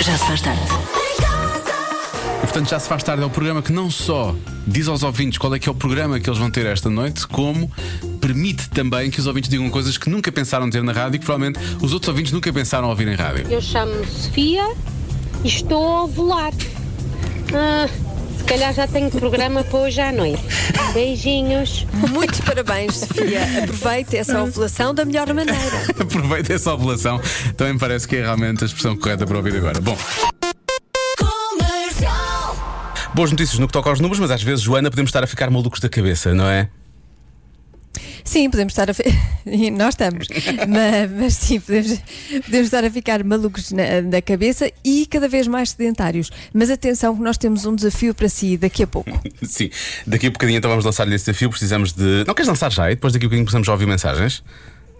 Já se faz tarde. E, portanto, já se faz tarde. É o programa que não só diz aos ouvintes qual é que é o programa que eles vão ter esta noite, como permite também que os ouvintes digam coisas que nunca pensaram ter na rádio e que provavelmente os outros ouvintes nunca pensaram ouvir em rádio. Eu chamo-me Sofia e estou a ovular. Ah, se calhar já tenho programa para hoje à noite. Beijinhos. Muitos parabéns, Sofia. Aproveite essa ovulação da melhor maneira. Aproveita essa ovulação. Também me parece que é realmente a expressão correta para ouvir agora. Bom. Boas notícias no que toca aos números, mas às vezes, Joana, podemos estar a ficar malucos da cabeça, não é? Sim, podemos estar a. e Nós estamos. mas, mas sim, podemos, podemos estar a ficar malucos na, na cabeça e cada vez mais sedentários. Mas atenção, que nós temos um desafio para si daqui a pouco. Sim. Daqui a bocadinho então vamos lançar-lhe esse desafio. Precisamos de. Não queres lançar já? E depois daqui a bocadinho precisamos já ouvir mensagens?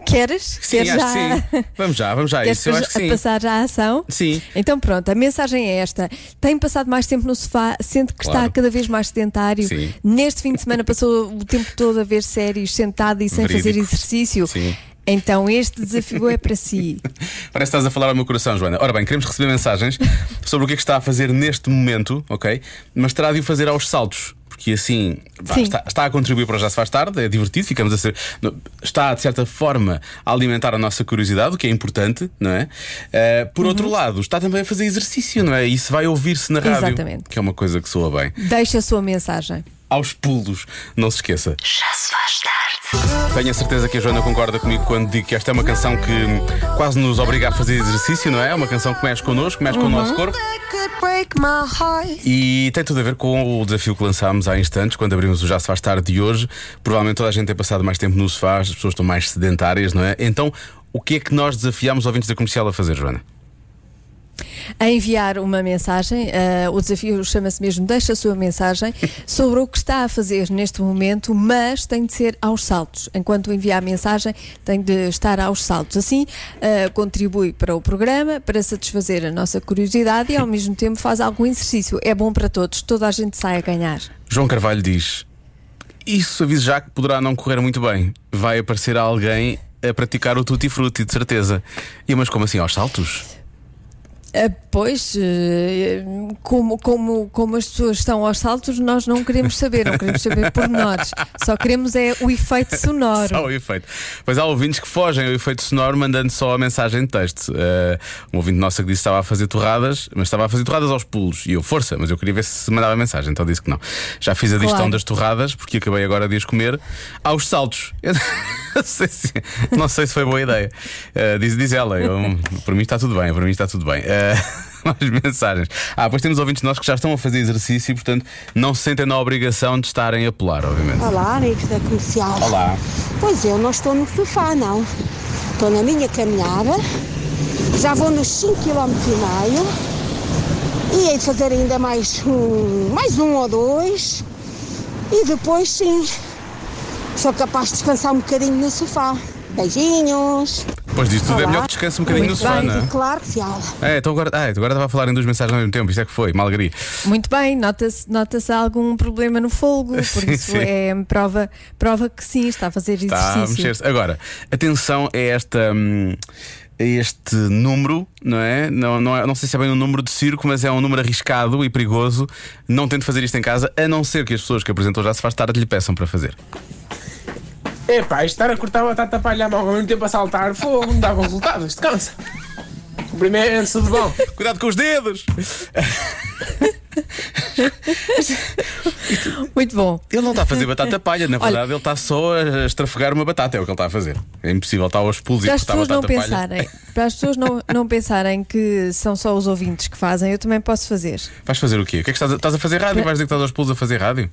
Queres? Sim, Queres já... sim. Vamos já, vamos já. a Queres Isso eu acho que sim. passar já à ação? Sim. Então pronto, a mensagem é esta. Tem passado mais tempo no sofá, sente que Claro. está cada vez mais sedentário. Sim. Neste fim de semana passou o tempo todo a ver séries sentado e sem fazer Verídico. exercício. Sim. Então este desafio é para si. Parece que estás a falar ao meu coração, Joana. Ora bem, queremos receber mensagens sobre o que é que está a fazer neste momento, ok? Mas terá de o fazer aos saltos. Porque assim vá, está, está a contribuir para o Já Se Faz Tarde, é divertido, ficamos a ser. Está, de certa forma, a alimentar a nossa curiosidade, o que é importante, não é? Eh, por Uhum. outro lado, está também a fazer exercício, não é? E isso vai ouvir-se na rádio. Exatamente. Que é uma coisa que soa bem. Deixa a sua mensagem. Aos pulos, não se esqueça. Já se faz tarde. Tenho a certeza que a Joana concorda comigo quando digo que esta é uma canção que quase nos obriga a fazer exercício, não é? É uma canção que mexe connosco, mexe com o nosso corpo. E tem tudo a ver com o desafio que lançámos há instantes, quando abrimos o Já Se Faz Tarde de hoje. Provavelmente toda a gente tem passado mais tempo no sofá, as pessoas estão mais sedentárias, não é? Então, o que é que nós desafiámos os ouvintes da comercial a fazer, Joana? A enviar uma mensagem, eh, o desafio chama-se mesmo Deixa a sua mensagem sobre o que está a fazer neste momento, mas tem de ser aos saltos. Enquanto envia a mensagem, tem de estar aos saltos. Assim, eh, contribui para o programa, para satisfazer a nossa curiosidade e ao mesmo tempo faz algum exercício. É bom para todos, toda a gente sai a ganhar. João Carvalho diz: Isso avise já que poderá não correr muito bem. Vai aparecer alguém a praticar o tutti frutti, de certeza. E mas como assim, aos saltos? Ah, Pois, eh, como, como, como as pessoas estão aos saltos, nós não queremos saber, não queremos saber pormenores. Só queremos é o efeito sonoro. Só o efeito. Pois há ouvintes que fogem ao efeito sonoro mandando só a mensagem de texto. Uh, um ouvinte nossa que disse que estava a fazer torradas, mas estava a fazer torradas aos pulos. E eu, força, mas eu queria ver se mandava mensagem, então disse que não. Já fiz a digestão Claro. das torradas, porque acabei agora de as comer, aos saltos. Não sei se, não sei se foi boa ideia. Uh, diz, diz ela, eu, para mim está tudo bem, para mim está tudo bem. Uh, mais mensagens. Ah, pois temos ouvintes nossos que já estão a fazer exercício e, portanto, não se sentem na obrigação de estarem a pular, obviamente. Olá, amigos da comercial. Olá. Pois eu não estou no sofá, não. Estou na minha caminhada. Já vou nos 5 km e meio. E hei de fazer ainda mais um, mais um ou dois. E depois sim, sou capaz de descansar um bocadinho no sofá. Beijinhos. Pois disso tudo é melhor que descanse um bocadinho no sofá, não é? Claro que. É, então agora, ah, agora estava a falar em duas mensagens ao mesmo tempo, isto é que foi, malgari. Muito bem, nota-se nota algum problema no fogo, por Sim, isso sim. é prova, prova que sim, está a fazer Está a exercício. Agora, atenção a esta. hum, este número, não é? Não, não é? não sei se é bem um número de circo, mas é um número arriscado e perigoso. Não tente fazer isto em casa, a não ser que as pessoas que apresentam já se faz tarde lhe peçam para fazer. Epá, isto estar a cortar batata palha à mão ao mesmo tempo a saltar, fogo, não dá bom resultado, isto cansa. Cumprimento, tudo bom? Cuidado com os dedos! Muito bom. Ele não está a fazer batata palha, na verdade, ele está só a estrafegar uma batata, é o que ele está a fazer. É impossível estar aos pulos e Para cortar pessoas não batata palha. pensarem, para as pessoas não, não pensarem que são só os ouvintes que fazem, eu também posso fazer. Vais fazer o quê? O que é que estás a, estás a fazer rádio? Vais dizer que estás aos pulos a fazer rádio?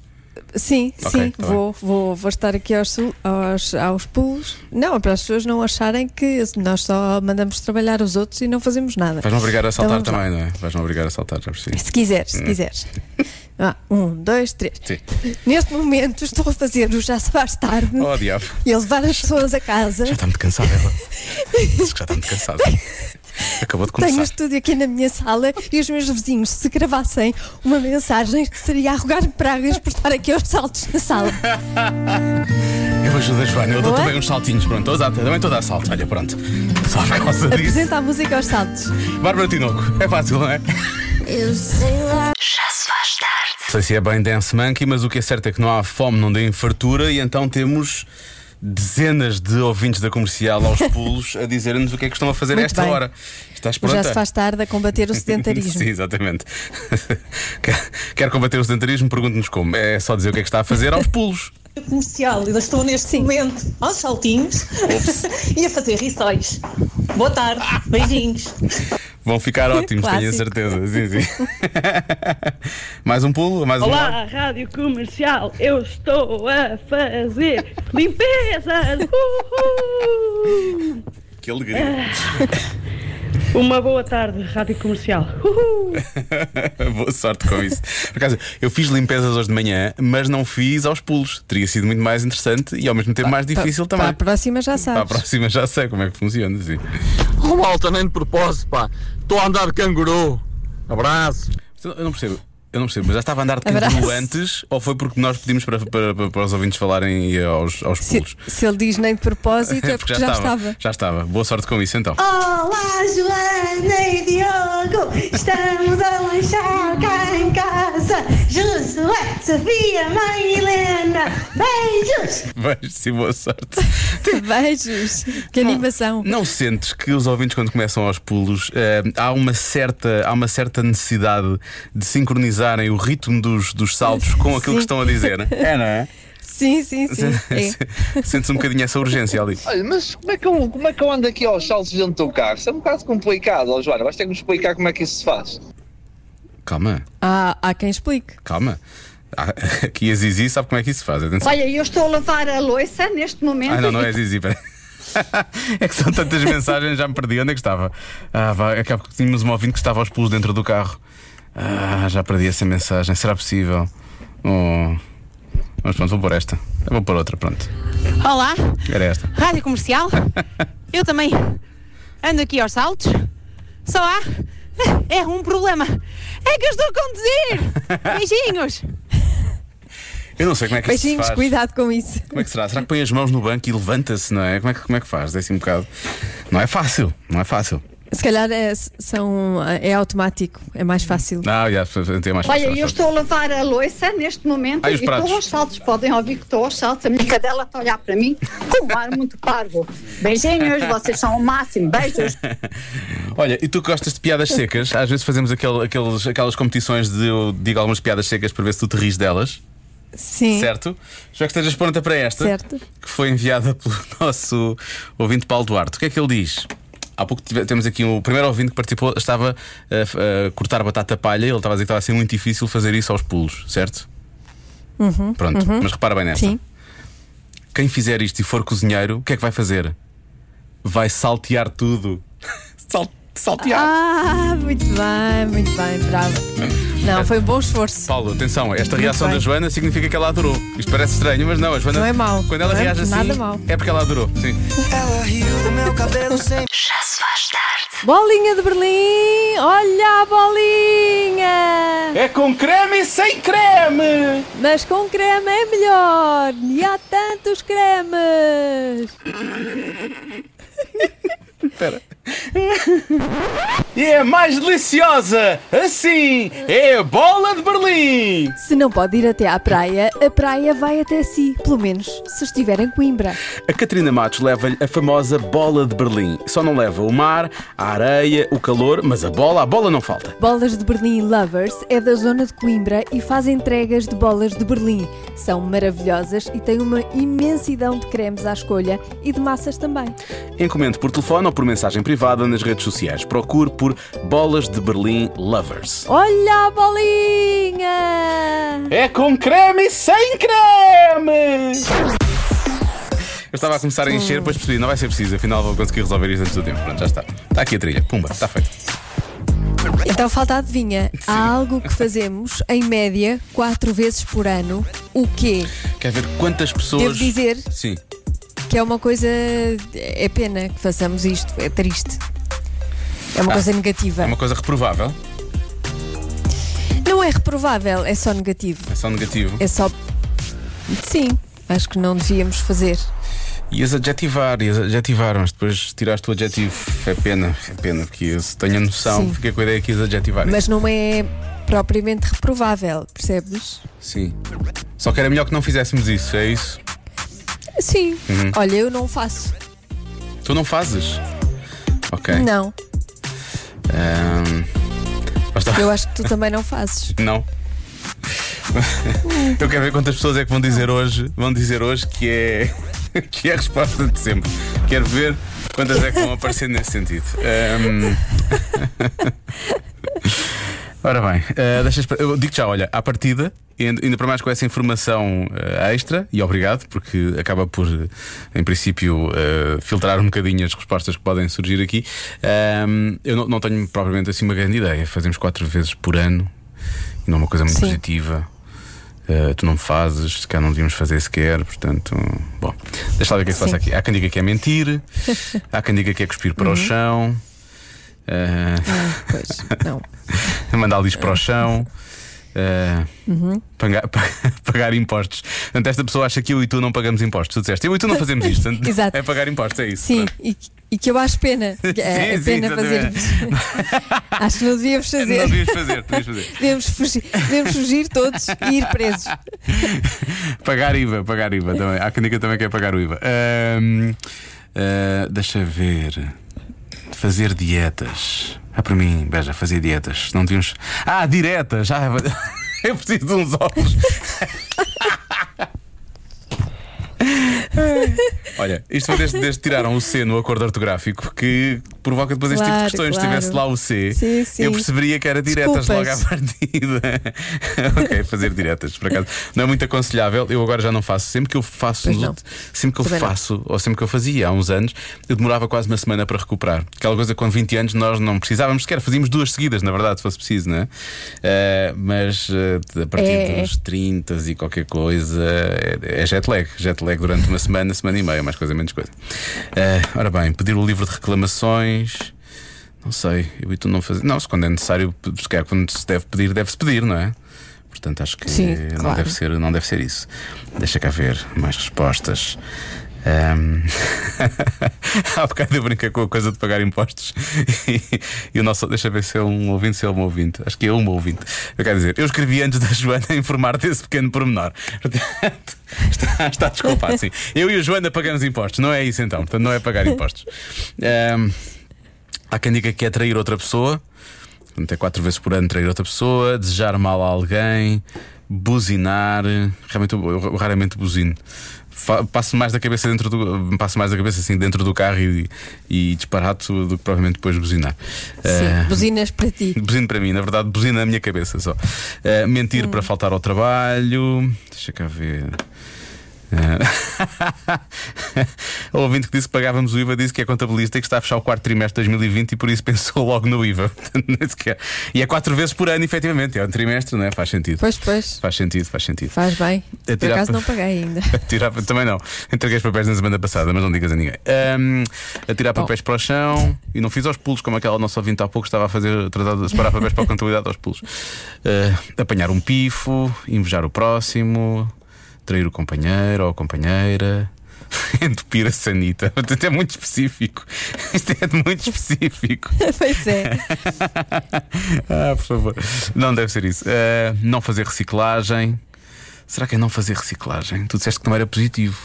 Sim, Ok, sim, tá vou, vou, vou estar aqui aos, aos, aos pulos. Não, para as pessoas não acharem que nós só mandamos trabalhar os outros e não fazemos nada. Vais-me obrigar a saltar Então vamos lá. também, não é? Vais-me obrigar a saltar, já percebi. Se quiseres, se quiseres. Ah, um, dois, três. Sim. Neste momento estou a fazer o Já Se Faz Tarde Oh, diabo. e a levar as pessoas a casa. Já está muito cansada ela. Diz que já está muito cansada. Acabou de Tenho o começar. estúdio aqui na minha sala e os meus vizinhos, se gravassem uma mensagem, seria a rogar pragas por estar aqui aos saltos na sala. Eu ajudo a Joana, eu dou Boa. também uns saltinhos. Pronto, dar- também estou a dar saltos. Olha, pronto. Só por causa disso. Apresenta a música aos saltos. Bárbara Tinoco, é fácil, não é? Eu sei lá. Já se faz tarde. Não sei se é bem Dance Monkey, mas o que é certo é que não há fome, não tem fartura e então temos dezenas de ouvintes da comercial aos pulos a dizer-nos o que é que estão a fazer a esta bem. hora. Estás pronta? Já se faz tarde a combater o sedentarismo. Sim, exatamente. Quer- Quer combater o sedentarismo? Pergunte-nos como. É só dizer o que é que está a fazer aos pulos. Comercial, ainda estou neste Sim. momento aos saltinhos e a fazer rissóis. Boa tarde, beijinhos. Vão ficar ótimos, tenho a certeza. Sim, sim. mais um pulo? Mais um Olá, Rádio Comercial, eu estou a fazer limpezas. Uhul! Que alegria. Uma boa tarde, Rádio Comercial. Uhul! Boa sorte com isso. Por acaso, eu fiz limpezas hoje de manhã, mas não fiz aos pulos. Teria sido muito mais interessante e ao mesmo tempo mais difícil Para também. a próxima já Para a sabes. próxima já sei como é que funciona. Sim. Oh, malta, nem de propósito, pá. Estou a andar de canguru. Abraço. Eu não percebo. Eu não percebo, mas já estava a andar de Abraço. canguru antes ou foi porque nós pedimos para, para, para, para os ouvintes falarem aos, aos Se, pulos? se ele diz nem de propósito, é porque já, estava. Já estava. Boa sorte com isso então. Olá, Joana e Diogo, estamos a lanchar cá. Josué, Sofia, mãe Helena, beijos. Beijo, sim, boa sorte. Beijos. Que animação. Não sentes que os ouvintes, quando começam aos pulos, eh, há, uma certa, há uma certa necessidade de sincronizarem o ritmo dos, dos saltos com aquilo Sim. que estão a dizer? É, não é? Sim, sim, sim. É. Sentes um bocadinho essa urgência ali. Olha, mas como é, que eu, como é que eu ando aqui aos saltos dentro do carro? Isso é um bocado complicado, ó Joana. Vais ter que me explicar como é que isso se faz. Calma, Há, há quem explique. calma. Ah, Aqui a Zizi sabe como é que isso se faz. Atenção. Olha, eu estou a lavar a louça neste momento. Ah, não, não é Zizi, peraí. É que são tantas mensagens, já me perdi. Onde é que estava? Ah, vá, é que tínhamos uma ouvinte que estava aos pulos dentro do carro. Ah, já perdi essa mensagem. Será possível? Oh. Mas pronto, vou pôr esta. Eu vou pôr outra, pronto. Olá, Era esta. Rádio Comercial. Eu também ando aqui aos saltos. Só há é um problema. É que eu estou a conduzir. Beijinhos. Eu não sei como é que isso se Beijinhos, faz. cuidado com isso. Como é que será? Será que põe as mãos no banco e levanta-se, não é? Como é que, como é que faz? É assim um bocado. Não é fácil, não é fácil. Se calhar é, são, é automático, é mais fácil. Não, já, é mais fácil. Olha, eu estou a lavar a louça neste momento Ah, e os estou aos saltos. Podem ouvir que estou aos saltos. A minha cadela está a olhar para mim com um ar muito parvo. Beijinhos, vocês são o máximo. Beijos. Olha, e tu gostas de piadas secas? Às vezes fazemos aquele, aqueles, aquelas competições de eu digo algumas piadas secas para ver se tu te ris delas, Sim. certo? Já que estejas pronta para esta, Certo. que foi enviada pelo nosso ouvinte Paulo Duarte. O que é que ele diz? Há pouco tive- temos aqui o primeiro ouvinte que participou, estava a, a cortar batata palha ele estava a dizer que estava a ser muito difícil fazer isso aos pulos, certo? Pronto, mas repara bem nesta. Sim. Quem fizer isto e for cozinheiro, o que é que vai fazer? Vai saltear tudo. Sal- saltear. Ah, muito bem, muito bem, bravo. Não, foi um bom esforço. Paulo, atenção, esta Muito reação bem. da Joana significa que ela adorou. Isto parece estranho, mas não, a Joana. Não é mau. Quando ela Não é reage assim, nada mau. é porque ela adorou. Sim. Já se faz tarde. Bolinha de Berlim, olha a bolinha! É com creme e sem creme! Mas com creme é melhor! E há tantos cremes! Espera. E é mais deliciosa! Assim! É a bola de Berlim! Se não pode ir até à praia, a praia vai até si, pelo menos se estiver em Coimbra. A Catarina Matos leva-lhe a famosa bola de Berlim. Só não leva o mar, a areia, o calor, mas a bola, a bola não falta. Bolas de Berlim Lovers é da zona de Coimbra e faz entregas de bolas de Berlim. São maravilhosas e têm uma imensidão de cremes à escolha e de massas também. Encomende por telefone ou por mensagem privada nas redes sociais. Procure por Bolas de Berlim Lovers. Olha a bolinha! É com creme e sem creme! Eu estava a começar a encher, depois percebi, não vai ser preciso, afinal vou conseguir resolver isto antes do tempo. Pronto, já está. Está aqui a trilha. Pumba, está feito. Então falta a adivinha. Há algo que fazemos, em média, quatro vezes por ano. O quê? Quer ver quantas pessoas. Devo dizer Sim. Que é uma coisa. É pena que façamos isto, é triste. É uma Ah, coisa negativa. É uma coisa reprovável. Não é reprovável, é só negativo. É só negativo. É só. Sim. Acho que não devíamos fazer. Ias adjetivar, ias adjetivar, mas depois tiraste o adjetivo. É pena, é pena, porque eu, tenho a noção, Sim. fiquei com a ideia que ias adjetivar. Mas não é propriamente reprovável, percebes? Sim. Só que era melhor que não fizéssemos isso, é isso? Sim. Uhum. Olha, eu não faço. Tu não fazes? Ok. Não. Ahm, lá está. Eu acho que tu também não fazes. Não. Eu quero ver quantas pessoas é que vão dizer hoje, vão dizer hoje que é que é a resposta de sempre. Quero ver quantas é que vão aparecer nesse sentido. Ahm. Ora bem, deixa esper- eu digo já, olha, à partida, ainda para mais com essa informação eh, extra, e obrigado, porque acaba por, eh, em princípio, eh, filtrar um bocadinho as respostas que podem surgir aqui. Ahm, eu não, não tenho propriamente assim uma grande ideia. Fazemos quatro vezes por ano, e não é uma coisa muito Sim. positiva. Uh, tu não fazes, se calhar não devíamos fazer sequer, portanto, bom, deixa lá ver o que é que se passa aqui. Há quem diga que é mentir, há quem diga que é cuspir para o chão, uh, pois, não. mandar lixo para o chão. uh, pagar, pagar impostos. Portanto, esta pessoa acha que eu e tu não pagamos impostos. Tu disseste, eu e tu não fazemos isto. Exato. É pagar impostos, é isso. Sim, e, e que eu acho pena. É, é Sim, sim, pena fazermos. acho que não devíamos Não fazer. devíamos fazer, devíamos fazer. Devemos fugir, devemos fugir todos e ir presos. Pagar IVA, pagar IVA também. Há quem diga também que é pagar o IVA. Ahm, ah, deixa ver. Fazer dietas. Ah, para mim, beija, fazer dietas. Não devíamos. Ah, diretas! Ah, eu preciso de uns óculos. Olha, isto foi desde, desde que tiraram o C no acordo ortográfico que provoca depois este tipo de Claro, questões. Se claro. tivesse lá o C, Sim, sim. eu perceberia que era diretas logo à Desculpas. partida. ok, fazer diretas, por acaso. Não é muito aconselhável. Eu agora já não faço. Sempre que eu faço, sempre que eu faço, ou sempre que eu fazia há uns anos, eu demorava quase uma semana para recuperar. Aquela coisa com 20 anos nós não precisávamos sequer, fazíamos duas seguidas, na verdade, se fosse preciso, não é? Eh, mas eh, a partir é. dos 30 e qualquer coisa é, é jet lag. Jet lag durante uma semana, semana e meia, mais coisa, menos coisa. Eh, ora bem, pedir o livro de reclamações. Não sei, eu e tu não fazer. Não, se quando é necessário, se calhar quando se deve pedir, deve-se pedir, não é? Portanto, acho que Sim, não, claro. deve ser, não deve ser isso. Deixa cá ver mais respostas. Ahm, Há bocado eu brinquei com a coisa de pagar impostos e, o nosso. Deixa ver se é um ouvinte, se é um ouvinte. Acho que é um ouvinte. Eu quero dizer, eu escrevi antes da Joana a informar desse pequeno pormenor. Portanto, está, está desculpado, sim. Eu e a Joana pagamos impostos, não é isso então. Portanto, não é pagar impostos. Ahm, Há quem diga que é trair outra pessoa, portanto, é quatro vezes por ano trair outra pessoa, desejar mal a alguém, buzinar. Realmente eu, eu raramente buzino. Passo mais da cabeça dentro do. Passo mais da cabeça assim dentro do carro e, e disparato do que provavelmente depois buzinar. Sim, Eh, buzinas para ti. Buzino para mim, na verdade, buzina na minha cabeça só. Eh, mentir Hum. para faltar ao trabalho. Deixa cá ver. Eh, o ouvinte que disse que pagávamos o IVA disse que é contabilista e que está a fechar o quarto trimestre de 2020 e por isso pensou logo no IVA. E é quatro vezes por ano, efetivamente. É um trimestre, não é? Faz sentido. Pois, pois. Faz sentido, faz sentido. Faz bem. É Por acaso não paguei ainda. Atirar, também não. Entreguei os papéis na semana passada, mas não digas a ninguém. Ahm, atirar papéis para o chão e não fiz aos pulos, como aquela nossa ouvinte há pouco estava a fazer, tratar de separar papéis para a contabilidade aos pulos. Ah, apanhar um pifo, invejar o próximo, trair o companheiro ou a companheira. Entupir a sanita. Portanto, é muito específico. Isto é muito específico. pois é. ah, por favor. Não deve ser isso. Ah, não fazer reciclagem. Será que é não fazer reciclagem? Tu disseste que não era positivo.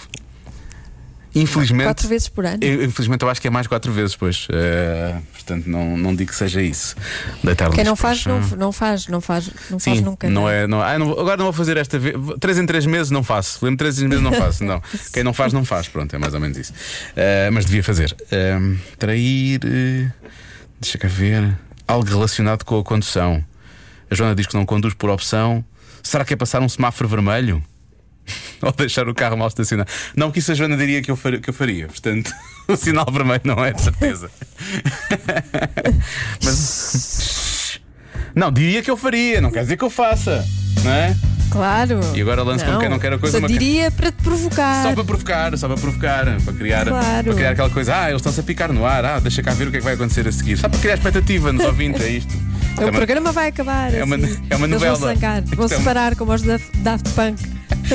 Infelizmente. Quatro vezes por ano. eu- Infelizmente eu acho que é mais quatro vezes, pois. Ah, portanto, não, não digo que seja isso. Deitar Quem não faz, não, não faz, não faz, não Sim, faz nunca. não não é. Não, ah, não agora não vou fazer esta vez. Três em três meses não faço. Lembro três em três meses não faço. Não. Quem não faz, não faz. Pronto, é mais ou menos isso. Ah, mas devia fazer. Ah, trair. eh, deixa cá ver. Algo relacionado com a condução. A Joana diz que não conduz por opção. Será que é passar um semáforo vermelho? Ou deixar o carro mal estacionado? Não, que isso a Joana diria que eu faria. Que eu faria. Portanto, o sinal vermelho não é de certeza. Mas. Não, diria que eu faria, não quer dizer que eu faça, não é? Claro. E agora lanço como quem não quer a coisa, Só diria para te provocar. Só para provocar, só para provocar, para criar, Claro. para criar aquela coisa, ah, eles estão-se a picar no ar, ah, deixa cá ver o que é que vai acontecer a seguir. Só para criar expectativa nos ouvintes, é isto. O Também- programa vai acabar. É uma- assim. é uma Eles novela. Vão, zangar, vão é separar como os da Daft Punk.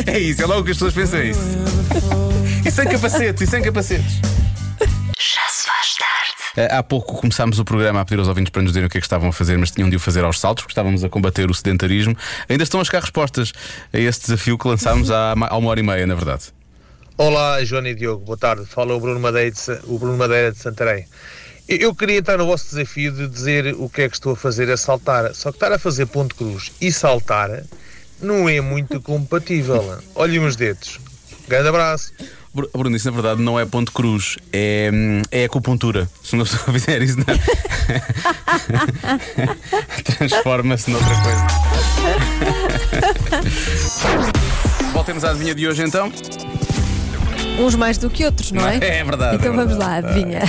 É isso, é logo que as pessoas pensam isso. E sem capacetes, e sem capacetes. Já se faz tarde. Eh, Há pouco começámos o programa a pedir aos ouvintes para nos dizerem o que é que estavam a fazer, mas tinham de o fazer aos saltos, porque estávamos a combater o sedentarismo. Ainda estão a chegar respostas a esse desafio que lançámos há, há uma hora e meia, na verdade. Olá, Joana e Diogo, boa tarde. Fala o Bruno Madeira de, o Bruno Madeira de Santarém. Eu- Eu queria estar no vosso desafio de dizer o que é que estou a fazer a saltar. Só que estar a fazer ponto cruz e saltar não é muito compatível. Olhem os dedos. Grande abraço. Bru- Bruno, isso na verdade não é ponto cruz, é, é acupuntura. Se uma pessoa fizer isso, não... transforma-se noutra coisa. Voltemos à adivinha de hoje então. Uns mais do que outros, não é? É verdade. Então é vamos verdade. lá, adivinha.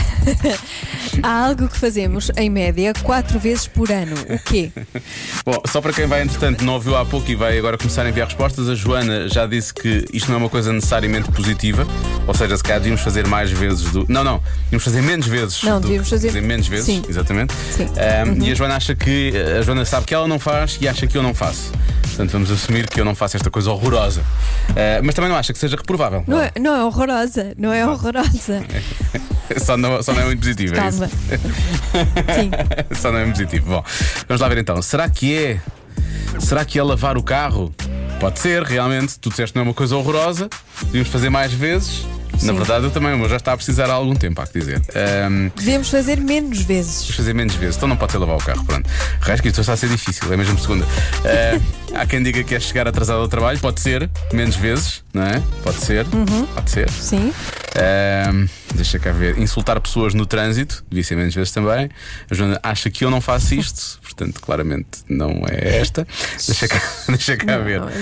Há algo que fazemos, em média, quatro vezes por ano. O quê? Bom, só para quem vai, entretanto, não ouviu há pouco e vai agora começar a enviar respostas, a Joana já disse que isto não é uma coisa necessariamente positiva, ou seja, se calhar devíamos fazer mais vezes do. Não, não, devíamos fazer menos vezes. Não, do- devíamos fazer- menos vezes, Sim. exatamente. Sim. Ahm, E a Joana acha que. A Joana sabe que ela não faz e acha que eu não faço. Portanto, vamos assumir que eu não faço esta coisa horrorosa. Ah, mas também não acha que seja reprovável. Não é, não é horrorosa, não é horrorosa. Só não, só não é muito positivo. é? Calma. Sim. Só não é positivo. Bom, vamos lá ver então. Será que é. Será que é lavar o carro? Pode ser, realmente. Tu disseste que não é uma coisa horrorosa. Devíamos fazer mais vezes. Na Sim. verdade, eu também, mas já está a precisar há algum tempo, há que dizer. Ahm, Devemos fazer menos vezes. Vamos fazer menos vezes, então não pode ser lavar o carro, pronto. Que isto está a ser difícil, é mesmo segunda. Ah, há quem diga que é chegar atrasado ao trabalho, pode ser, menos vezes, não é? Pode ser, pode ser. Sim. Ahm, deixa cá ver. Insultar pessoas no trânsito, devia ser menos vezes também. A Joana acha que eu não faço isto, portanto, claramente não é esta. Deixa cá, deixa cá ver. não é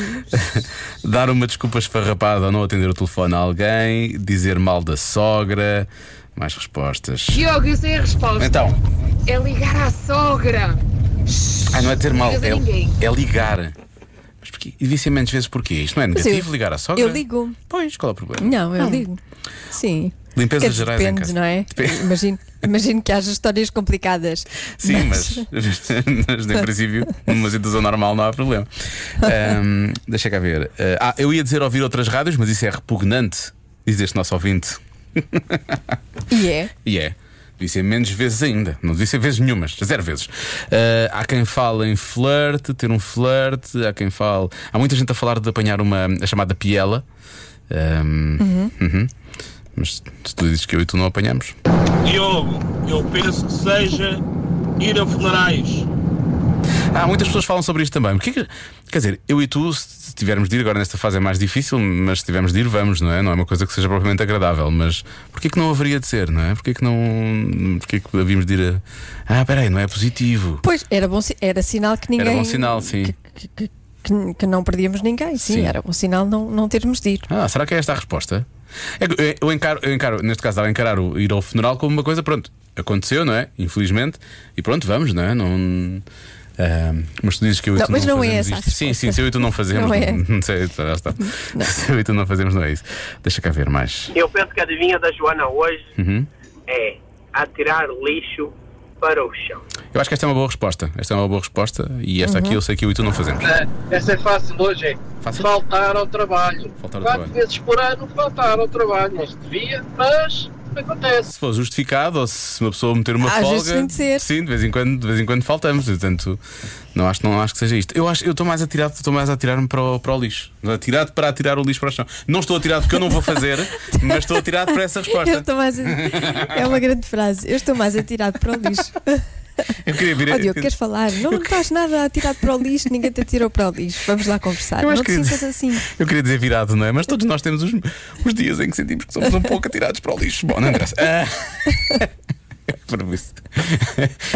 Dar uma desculpa esfarrapada ou não atender o telefone a alguém, dizer mal da sogra. Mais respostas. Diogo, eu sei a resposta. Então, É ligar à sogra. ah, não é ter mal, Não é, é ligar. Mas porquê? E devia ser menos vezes porquê? Isto não é negativo eu- ligar à sogra? Eu ligo. Pois, qual é o problema? Não, eu ligo. Sim. Limpezas dizer, gerais em depende, casa. não é? Depende. Imagino, imagino que haja histórias complicadas. Sim, mas, mas em princípio, numa situação normal não há problema. Ahm, deixa cá ver. Ah, eu ia dizer ouvir outras rádios, mas isso é repugnante, diz este nosso ouvinte. E é. E é. Devia ser menos vezes ainda. Não devia ser vezes nenhumas, zero vezes. Ah, há quem fale em flerte, ter um flerte, há quem fale. Há muita gente a falar de apanhar uma a chamada piela. Ahm, uhum. Mas se tu dizes que eu e tu não apanhamos. Diogo, eu penso que seja ir a funerais. Há muitas pessoas que falam sobre isto também. Porque, quer dizer, eu e tu, se tivermos de ir, agora nesta fase é mais difícil, mas se tivermos de ir, vamos, não é? Não é uma coisa que seja propriamente agradável. Mas porquê que não haveria de ser, não é? Porquê que não. Porquê que havíamos de ir a. Ah, peraí, não é positivo. Pois, era, bom, si- era sinal que ninguém. Era bom sinal, sim. Que, que- que- que não perdíamos ninguém. Sim, Sim. era bom sinal não, não termos de ir. Ah, será que é esta a resposta? É que eu- encaro, eu encaro, neste caso, estava a encarar o ir ao funeral como uma coisa, pronto, aconteceu, não é? Infelizmente, e pronto, vamos, não é? Não. ah, mas tu dizes que eu e Não, tu mas não, não é essa. Sim, sim, se eu e tu não fazemos, Não é. não sei, já está. Se eu e tu não fazemos, não é isso. Deixa cá ver mais. Eu penso que a adivinha da Joana hoje Uhum. é atirar lixo para o chão. Eu acho que esta é uma boa resposta. Esta é uma boa resposta e esta Uhum. aqui eu sei que eu e tu não fazemos. Essa é fácil hoje, é faltar ao trabalho. Faltar ao Quatro trabalho. vezes por ano faltar ao trabalho. Não se devia, mas acontece. Se for justificado ou se uma pessoa meter uma Às folga. vezes tem de ser. Sim, de vez em quando, de vez em quando faltamos. Portanto, não acho, não acho que seja isto. Eu acho, eu estou mais a tirar, estou mais a tirar-me para o, para o lixo. Atirado para atirar o lixo para o chão. Não estou a tirar porque eu não vou fazer, mas estou a tirar para essa Eu resposta. estou mais a- É uma grande frase. Eu estou mais atirado para o lixo. Eu queria vir Ó Diogo, queres falar? Não estás nada atirado para o lixo, ninguém te atirou para o lixo. Vamos lá conversar. Eu Não te que- sintas assim. Eu queria dizer virado, não é? Mas todos nós temos os, os dias em que sentimos que somos um pouco atirados para o lixo. Bom, não interessa. Ah.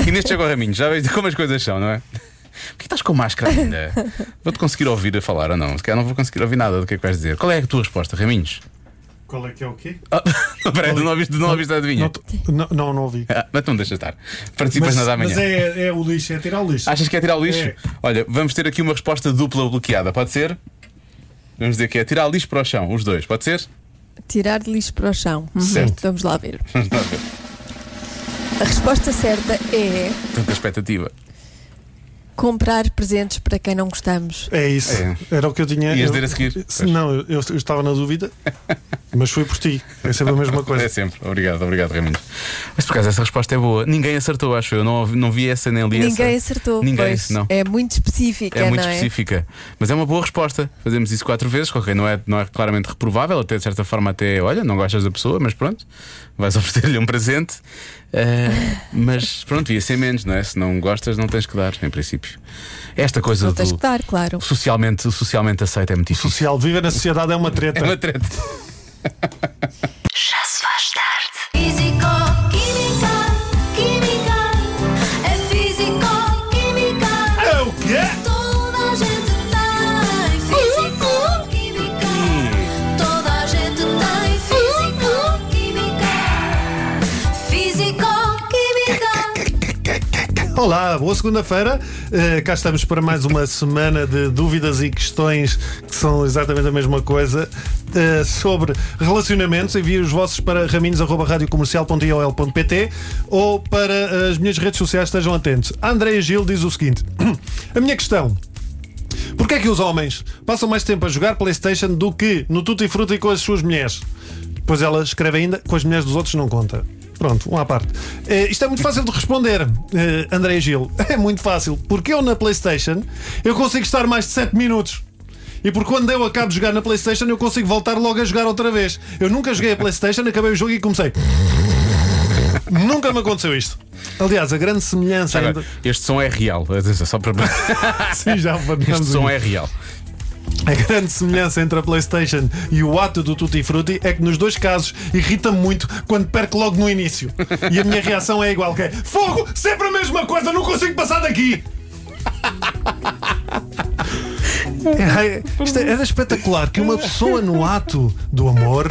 E neste jogo ao raminho, já vejo como as coisas são, não é? Porquê estás com máscara ainda? Vou-te conseguir ouvir a falar ou não? Se calhar não vou conseguir ouvir nada do que é que vais dizer. Qual é a tua resposta, Raminhos? Qual é que é o quê? Ah, Peraí, tu não ouviste, não ouviste a adivinha? Não, não, não ouvi. Ah, mas não deixa estar. Participas mas, nada amanhã. Mas é, é o lixo, é tirar o lixo. Achas que é tirar o lixo? É. Olha, vamos ter aqui uma resposta dupla bloqueada, pode ser? Vamos dizer que é tirar lixo para o chão, os dois, pode ser? Tirar lixo para o chão. Uhum. Certo. Vamos lá ver. Vamos lá ver. A resposta certa é Tanta expectativa. Comprar presentes para quem não gostamos. É isso. É. Era o que eu tinha. Ias eu- dizer a seguir? Se- Não, eu, eu- eu estava na dúvida, mas fui por ti. É sempre a mesma coisa. É sempre. Obrigado, obrigado, Raminhos. Mas por acaso essa resposta é boa. Ninguém acertou, acho eu. Não, não vi essa nem li essa. Ninguém acertou. Ninguém, pois. não. É muito específica, É muito não é? específica. Mas é uma boa resposta. Fazemos isso quatro vezes, ok, não é, não é claramente reprovável, até de certa forma, até, olha, não gostas da pessoa, mas pronto, vais oferecer-lhe um presente. Ah, mas pronto, ia ser menos, não é? Se não gostas, não tens que dar, em princípio. Esta coisa Não tens do que dar, claro. socialmente, socialmente aceito é muito difícil. Social, viver na sociedade é uma treta. É uma treta. Olá, boa segunda-feira. Eh, cá estamos para mais uma semana de dúvidas e questões que são exatamente a mesma coisa eh, sobre relacionamentos. Envie os vossos para raminhos.radiocomercial.iol.pt ou para as minhas redes sociais, estejam atentos. A Andréia Gil diz o seguinte: A minha questão. Porquê é que os homens passam mais tempo a jogar Playstation do que no Tutti Frutti com as suas mulheres? Pois ela escreve ainda, com as mulheres dos outros não conta. Pronto, um à parte. Eh, isto é muito fácil de responder, eh, André Gil. É muito fácil. Porque eu na Playstation eu consigo estar mais de 7 minutos. E porque quando eu acabo de jogar na Playstation eu consigo voltar logo a jogar outra vez. Eu nunca joguei a Playstation, acabei o jogo e comecei. nunca me aconteceu isto. Aliás, a grande semelhança Agora, entre. este som é real. Só para. Sim, já Este som é real. A grande semelhança entre a PlayStation e o ato do Tutti Frutti é que nos dois casos irrita-me muito quando perco logo no início. E a minha reação é igual: que é fogo, sempre a mesma coisa, não consigo passar daqui. É, isto era espetacular que uma pessoa no ato do amor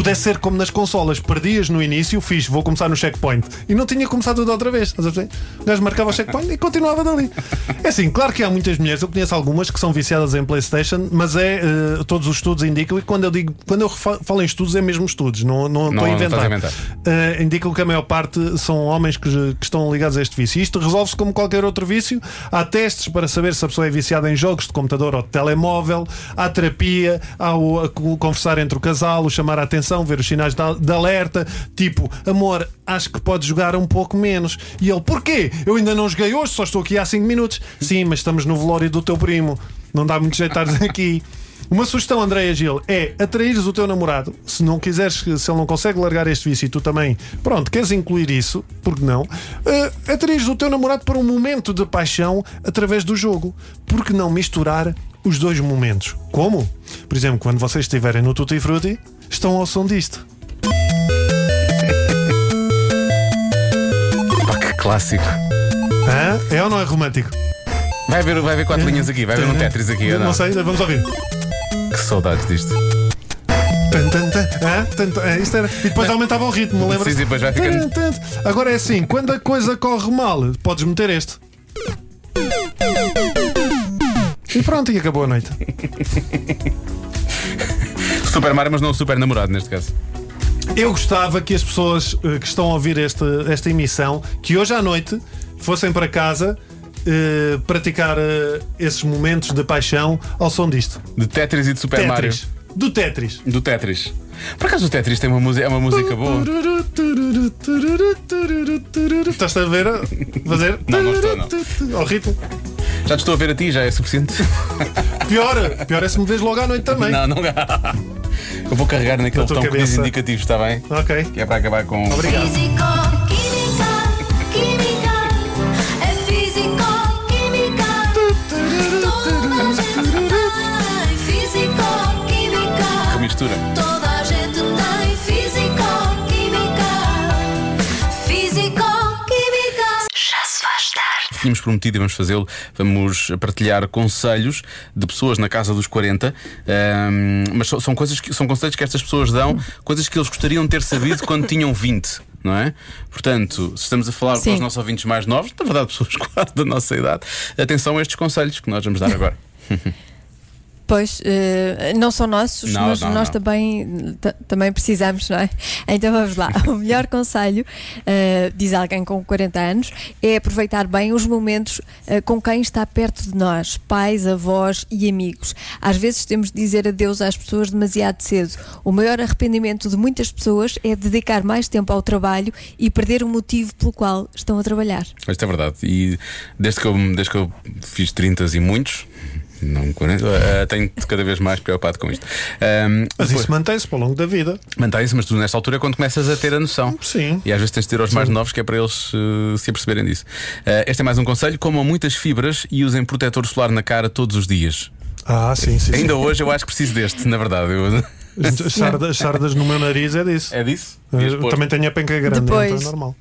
pudesse ser como nas consolas, perdias no início, fiz, vou começar no checkpoint e não tinha começado tudo outra vez. O gajo marcava o checkpoint e continuava dali. É assim, claro que há muitas mulheres, eu conheço algumas que são viciadas em PlayStation, mas é eh, todos os estudos indicam, e quando eu digo, quando eu falo em estudos, é mesmo estudos, não, não, Não- estou a inventar. inventar. Eh, indicam que a maior parte são homens que, que estão ligados a este vício. E Isto resolve-se como qualquer outro vício. Há testes para saber se a pessoa é viciada em jogos de computador ou de telemóvel, há terapia, há o a co- conversar entre o casal, o chamar a atenção, ver os sinais de, alerta, tipo, amor, acho que podes jogar um pouco menos. E ele, porquê? Eu ainda não joguei hoje, só estou aqui há 5 minutos. Sim, mas estamos no velório do teu primo. Não dá muito jeito de estares aqui. Uma sugestão, Andréia Gil, é atraires o teu namorado. Se não quiseres, se ele não consegue largar este vício e tu também, pronto, queres incluir isso, porque não? Uh, atraires o teu namorado para um momento de paixão através do jogo. Porque não misturar os dois momentos? Como? Por exemplo, quando vocês estiverem no Tutti Frutti, estão ao som disto. Pá, que clássico. Hã? É ou não é romântico? Vai ver, vai ver quatro linhas aqui, vai ver um Tetris aqui. ou Não sei, vamos ouvir. Que saudades disto. Tan, tan, tan. Hã? Tan, tan. É, isto era. E depois aumentava o ritmo, lembra? Sim, sim, depois vai ficando- Agora é assim, quando a coisa corre mal, podes meter este. E pronto, e acabou a noite. Super Mario, mas não super namorado neste caso. Eu gostava que as pessoas eh, que estão a ouvir esta, esta emissão, que hoje à noite fossem para casa eh, praticar eh, esses momentos de paixão ao som disto. De Tetris e de Super Tetris. Do Tetris. Mario. Do Tetris. Por acaso o Tetris tem uma música, é uma música boa. Estás a ver? a Fazer? Não, não estou, não. Ao ritmo. Já te estou a ver a ti, já é suficiente. Pior, pior é se me vês logo à noite também. Não, não. Eu vou carregar naquele Na tua botão que diz cabeça. indicativos, está bem? Ok. Que é para acabar com. Obrigado. Tínhamos prometido e vamos fazê-lo. Vamos partilhar conselhos de pessoas na casa dos 40. ahm, mas são, são coisas que, são conselhos que estas pessoas dão, coisas que eles gostariam de ter sabido quando tinham 20. Não é? Portanto, se estamos a falar Sim. para os nossos ouvintes mais novos, na verdade, pessoas quase da nossa idade, atenção a estes conselhos que nós vamos dar agora. Pois, eh, não são nossos, Não, mas não, nós não. também, ta- também precisamos, não é? Então vamos lá. O melhor conselho, eh, diz alguém com 40 anos, é aproveitar bem os momentos eh, com quem está perto de nós, pais, avós e amigos. Às vezes temos de dizer adeus às pessoas demasiado cedo. O maior arrependimento de muitas pessoas é dedicar mais tempo ao trabalho e perder o motivo pelo qual estão a trabalhar. Isto é verdade. E desde que eu, desde que eu fiz 30 e muitos, não 40, eh, tenho cada vez mais preocupado com isto. Ahm, Mas depois- isso mantém-se ao longo da vida. Mantém-se, mas tu nesta altura é quando começas a ter a noção. Sim. E às vezes tens de ter aos mais novos que é para eles eh, se aperceberem disso. Eh, este é mais um conselho: comam muitas fibras e usem protetor solar na cara todos os dias. Ah, sim, sim. Ainda sim. hoje eu acho que preciso deste, na verdade. Eu- As sardas, as sardas no meu nariz é disso. É disso? Eu também tenho a penca grande, Depois- então é normal.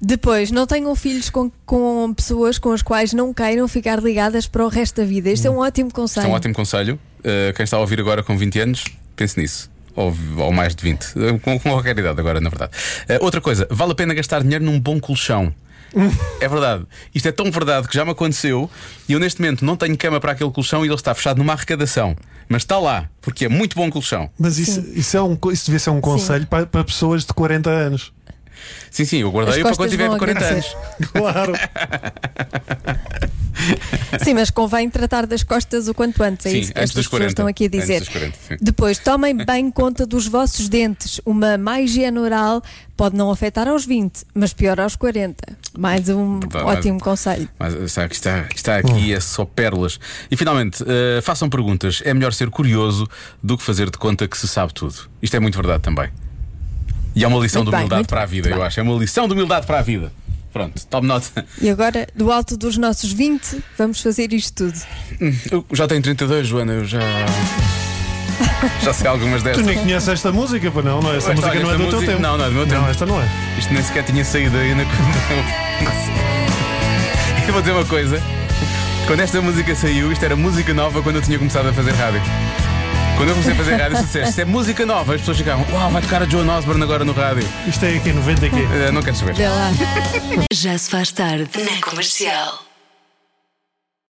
Depois, não tenham filhos com, com pessoas com as quais não queiram ficar ligadas para o resto da vida. Este é um ótimo Isto conselho. é um ótimo conselho. Uh, quem está a ouvir agora com 20 anos, pense nisso. Ou, ou mais de 20. Uh, Com, com qualquer idade agora, na verdade. Uh, outra coisa, vale a pena gastar dinheiro num bom colchão. É verdade. Isto é tão verdade que já me aconteceu e eu neste momento não tenho cama para aquele colchão e ele está fechado numa arrecadação. Mas está lá, porque é muito bom colchão. Mas isso, isso, é um, isso devia ser um conselho para, para pessoas de 40 anos. Sim, sim, eu guardei As para quando tiver vão 40 anos. Claro. Sim, mas convém tratar das costas o quanto antes. É Sim, isso que antes estas dos pessoas 40. estão aqui a Antes dizer. dos 40, sim. Depois, tomem bem conta dos vossos dentes. Uma má higiene oral pode não afetar aos 20, mas pior aos 40. Mais um Verdade, ótimo mas- conselho. Mas está, está, está aqui, é só pérolas. E finalmente, uh, façam perguntas. É melhor ser curioso do que fazer de conta que se sabe tudo. Isto é muito verdade também. E é uma lição Muito de bem, humildade muito para a bem, vida, eu bem. acho. É uma lição de humildade para a vida. Pronto, tome nota. E agora, do alto dos nossos 20, vamos fazer isto tudo. Eu já tenho 32, Joana, eu já. Já sei algumas Tu destas. nem conheces esta música, pá, não? não essa Esta- música não é esta do teu música- tempo. Não, não é do meu tempo. Não, esta não é. Isto nem sequer tinha saído ainda quando. Eu vou dizer uma coisa. Quando esta música saiu, isto era música nova quando eu tinha começado a fazer rádio. Quando eu comecei a fazer rádio, se disseste, isto é música nova, as pessoas ficavam, uau, vai tocar a Joan Osborne agora no rádio. Isto é aqui 90 aqui. Eh, não quero saber. Já se faz tarde na comercial.